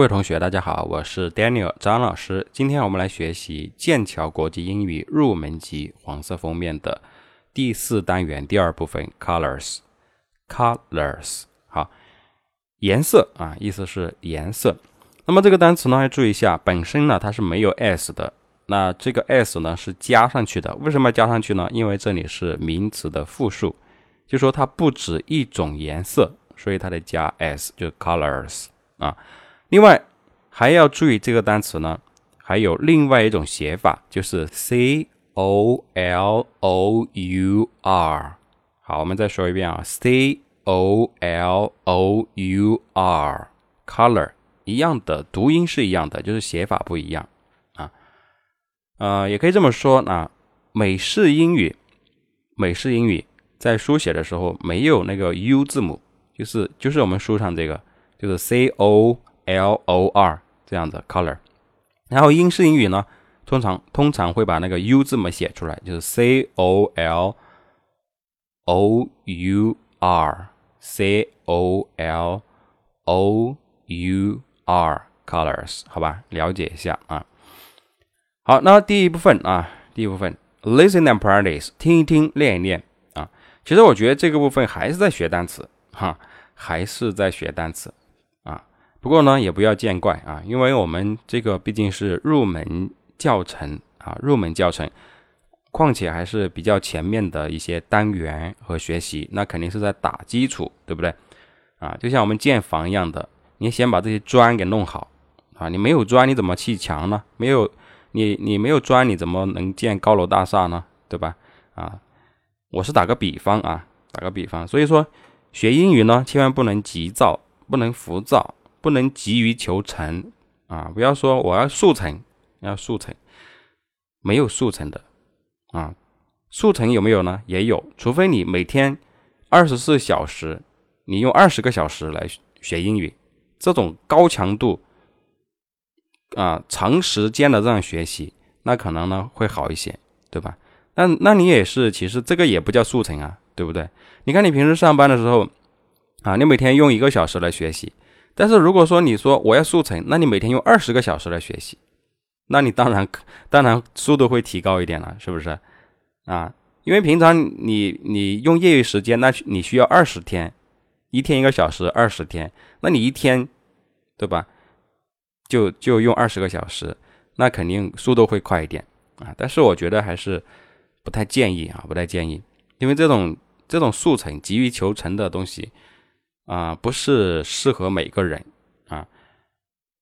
各位同学，大家好，我是 Daniel 张老师。今天我们来学习剑桥国际英语入门级黄色封面的第四单元第二部分 Colors。Colors，好，颜色啊，意思是颜色。那么这个单词呢，要注意一下，本身呢它是没有 s 的，那这个 s 呢是加上去的。为什么要加上去呢？因为这里是名词的复数，就说它不止一种颜色，所以它得加 s，就是 colors 啊。另外还要注意这个单词呢，还有另外一种写法，就是 c o l o u r。好，我们再说一遍啊，c o l o u r，color 一样的读音是一样的，就是写法不一样啊。呃，也可以这么说啊，美式英语，美式英语在书写的时候没有那个 u 字母，就是就是我们书上这个，就是 c o。L O R 这样的 color，然后英式英语呢，通常通常会把那个 U 字母写出来，就是 C O L O U R，C O L O U R colors，好吧，了解一下啊。好，那第一部分啊，第一部分 listen and practice，听一听，练一练啊。其实我觉得这个部分还是在学单词哈，还是在学单词。不过呢，也不要见怪啊，因为我们这个毕竟是入门教程啊，入门教程，况且还是比较前面的一些单元和学习，那肯定是在打基础，对不对？啊，就像我们建房一样的，你先把这些砖给弄好啊，你没有砖你怎么砌墙呢？没有你你没有砖你怎么能建高楼大厦呢？对吧？啊，我是打个比方啊，打个比方，所以说学英语呢，千万不能急躁，不能浮躁。不能急于求成啊！不要说我要速成，要速成，没有速成的啊！速成有没有呢？也有，除非你每天二十四小时，你用二十个小时来学英语，这种高强度啊、长时间的这样学习，那可能呢会好一些，对吧？那那你也是，其实这个也不叫速成啊，对不对？你看你平时上班的时候啊，你每天用一个小时来学习。但是如果说你说我要速成，那你每天用二十个小时来学习，那你当然当然速度会提高一点了，是不是啊？因为平常你你用业余时间，那你需要二十天，一天一个小时，二十天，那你一天对吧？就就用二十个小时，那肯定速度会快一点啊。但是我觉得还是不太建议啊，不太建议，因为这种这种速成、急于求成的东西。啊，不是适合每个人啊。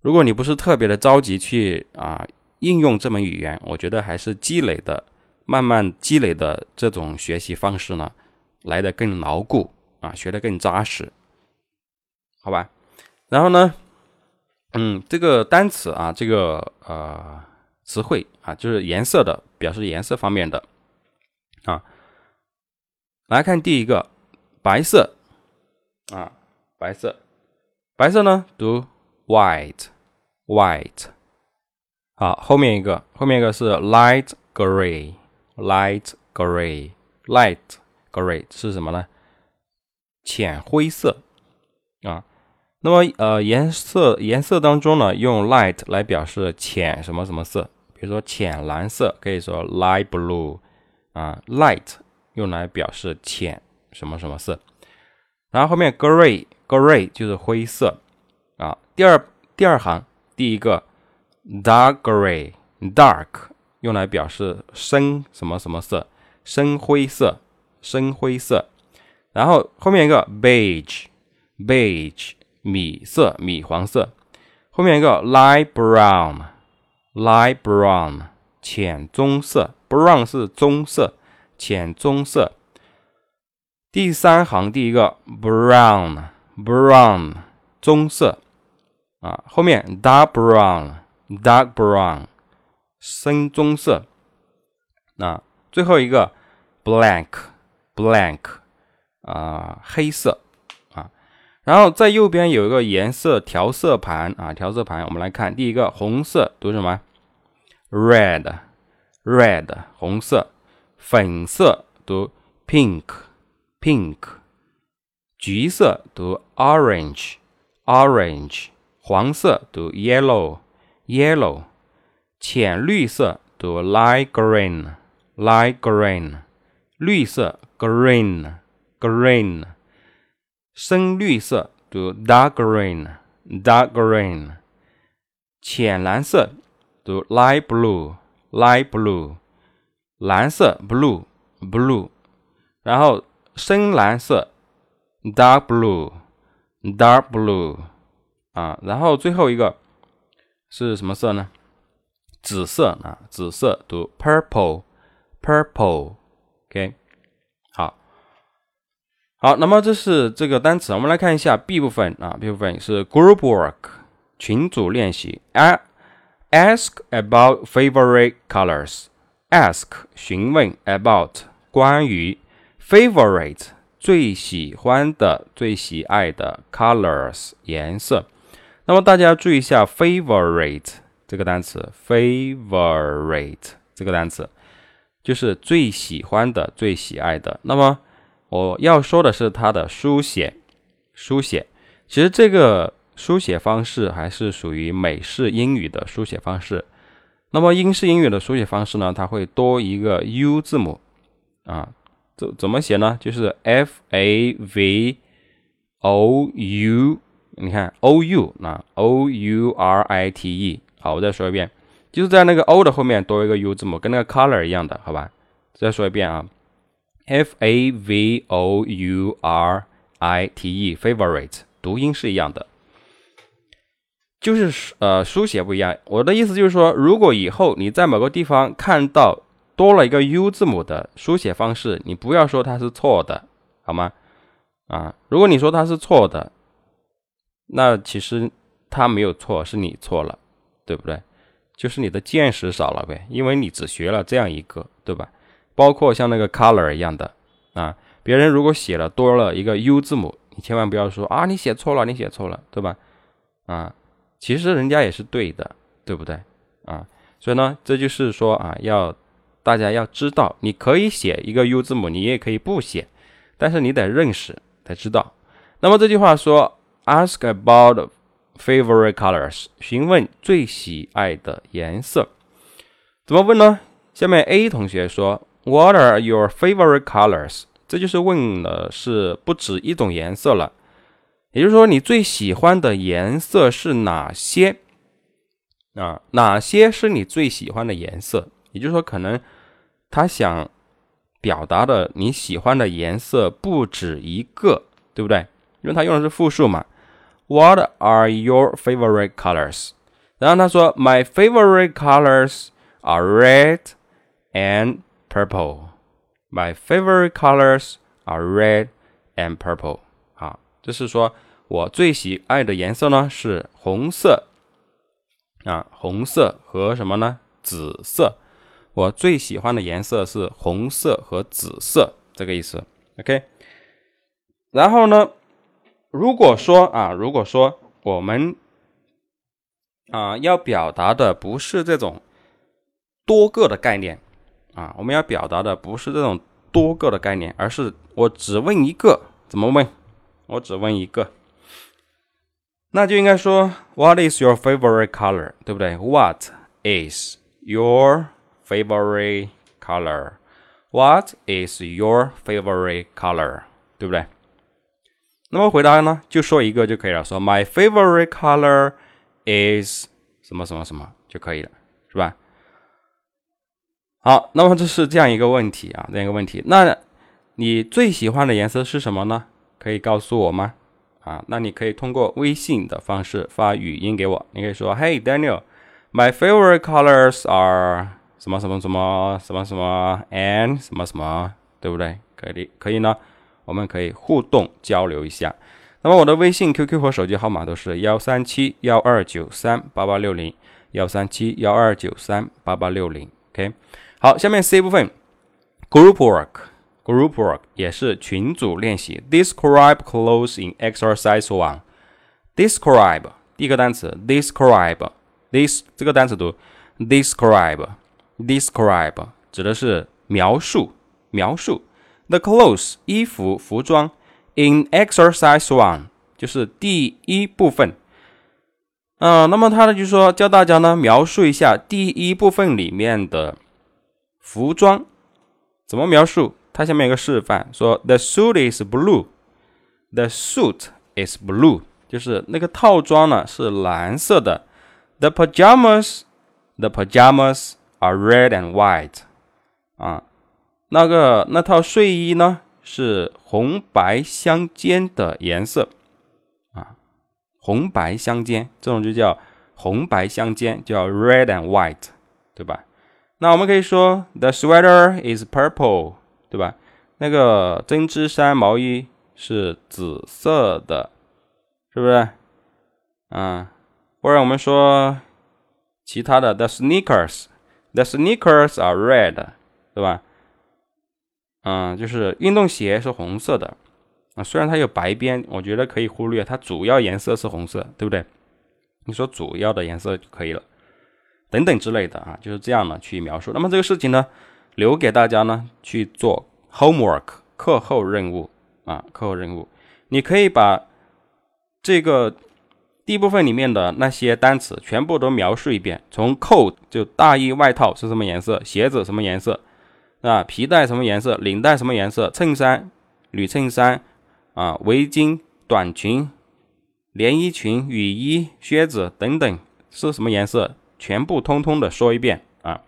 如果你不是特别的着急去啊应用这门语言，我觉得还是积累的、慢慢积累的这种学习方式呢，来的更牢固啊，学的更扎实，好吧？然后呢，嗯，这个单词啊，这个呃词汇啊，就是颜色的，表示颜色方面的啊。来看第一个，白色。啊，白色，白色呢读 white，white。好，后面一个，后面一个是 light gray，light gray，light gray 是什么呢？浅灰色啊。那么呃，颜色颜色当中呢，用 light 来表示浅什么什么色，比如说浅蓝色，可以说 light blue 啊，light 用来表示浅什么什么色。然后后面 gray gray 就是灰色啊。第二第二行第一个 dark gray dark 用来表示深什么什么色，深灰色，深灰色。然后后面一个 beige beige 米色米黄色。后面一个 light brown light brown 浅棕色，brown 是棕色，浅棕色。第三行第一个 brown brown 棕色啊，后面 dark brown dark brown 深棕色，那最后一个 black black 啊黑色啊，然后在右边有一个颜色调色盘啊，调色盘我们来看第一个红色读什么？red red 红色，粉色读 pink。pink，橘色读 orange，orange 黄色读 yellow，yellow。浅绿色读 light green，light green。绿色 green，green。深绿色读 dark green，dark green。浅蓝色读 light blue，light blue。蓝色 blue，blue。然后 深蓝色，dark blue，dark blue，啊，然后最后一个是什么色呢？紫色啊，紫色读 purple，purple，OK，好，好，那么这是这个单词，我们来看一下 B 部分啊，B 部分是 group work，群组练习，ask about favorite colors，ask 询问 about 关于。Favorite 最喜欢的、最喜爱的 colors 颜色。那么大家注意一下，favorite 这个单词，favorite 这个单词就是最喜欢的、最喜爱的。那么我要说的是它的书写，书写。其实这个书写方式还是属于美式英语的书写方式。那么英式英语的书写方式呢，它会多一个 U 字母啊。怎怎么写呢？就是 f a v o u，你看 o u 那 o u r i t e，好，我再说一遍，就是在那个 o 的后面多一个 u 字母，跟那个 color 一样的，好吧？再说一遍啊，f a v o u r i t e，favorite，读音是一样的，就是呃书写不一样。我的意思就是说，如果以后你在某个地方看到。多了一个 U 字母的书写方式，你不要说它是错的，好吗？啊，如果你说它是错的，那其实它没有错，是你错了，对不对？就是你的见识少了呗，因为你只学了这样一个，对吧？包括像那个 color 一样的啊，别人如果写了多了一个 U 字母，你千万不要说啊，你写错了，你写错了，对吧？啊，其实人家也是对的，对不对？啊，所以呢，这就是说啊，要。大家要知道，你可以写一个 U 字母，你也可以不写，但是你得认识，得知道。那么这句话说，ask about favorite colors，询问最喜爱的颜色，怎么问呢？下面 A 同学说，What are your favorite colors？这就是问的是不止一种颜色了，也就是说，你最喜欢的颜色是哪些？啊，哪些是你最喜欢的颜色？也就是说，可能他想表达的你喜欢的颜色不止一个，对不对？因为他用的是复数嘛。What are your favorite colors？然后他说，My favorite colors are red and purple. My favorite colors are red and purple. 好，就是说我最喜爱的颜色呢是红色啊，红色和什么呢？紫色。我最喜欢的颜色是红色和紫色，这个意思。OK，然后呢，如果说啊，如果说我们啊要表达的不是这种多个的概念啊，我们要表达的不是这种多个的概念，而是我只问一个，怎么问？我只问一个，那就应该说 What is your favorite color？对不对？What is your favorite color. What is your favorite color？对不对？那么回答呢，就说一个就可以了，说 My favorite color is 什么什么什么就可以了，是吧？好，那么这是这样一个问题啊，这样一个问题。那你最喜欢的颜色是什么呢？可以告诉我吗？啊，那你可以通过微信的方式发语音给我，你可以说 Hey Daniel，my favorite colors are 什么什么什么什么什么 and 什么什么，对不对？可以可以呢，我们可以互动交流一下。那么我的微信、QQ 和手机号码都是幺三七幺二九三八八六零，幺三七幺二九三八八六零。OK，好，下面 C 部分，Group work，Group work 也是群组练习。Describe clothes in exercise one。Describe 第一个单词，describe，this 这个单词读 describe。Describe 指的是描述，描述。The clothes 衣服、服装。In exercise one 就是第一部分。嗯，那么他呢就说教大家呢描述一下第一部分里面的服装怎么描述。它下面有个示范，说 The suit is blue. The suit is blue，就是那个套装呢是蓝色的。The pajamas, the pajamas are red and white. 啊，那个那套睡衣呢是红白相间的颜色。啊，红白相间，这种就叫红白相间，叫 red and white，对吧？那我们可以说 The sweater is purple，对吧？那个针织衫毛衣。是紫色的，是不是？嗯，或者我们说其他的，the sneakers The sneakers are red，对吧？嗯，就是运动鞋是红色的啊，虽然它有白边，我觉得可以忽略，它主要颜色是红色，对不对？你说主要的颜色就可以了，等等之类的啊，就是这样的去描述。那么这个事情呢，留给大家呢去做 homework 课后任务。啊，课后任务，你可以把这个第一部分里面的那些单词全部都描述一遍。从 coat 就大衣外套是什么颜色，鞋子什么颜色，啊，皮带什么颜色，领带什么颜色，衬衫、女衬衫啊，围巾、短裙、连衣裙、雨衣、靴子等等是什么颜色，全部通通的说一遍啊。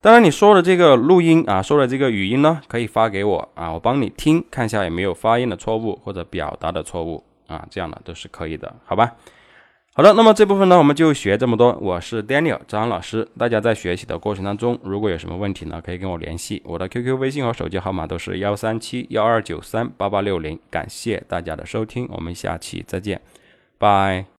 当然，你说的这个录音啊，说的这个语音呢，可以发给我啊，我帮你听，看一下有没有发音的错误或者表达的错误啊，这样的都是可以的，好吧？好的，那么这部分呢，我们就学这么多。我是 Daniel 张老师，大家在学习的过程当中，如果有什么问题呢，可以跟我联系，我的 QQ、微信和手机号码都是幺三七幺二九三八八六零。感谢大家的收听，我们下期再见，拜。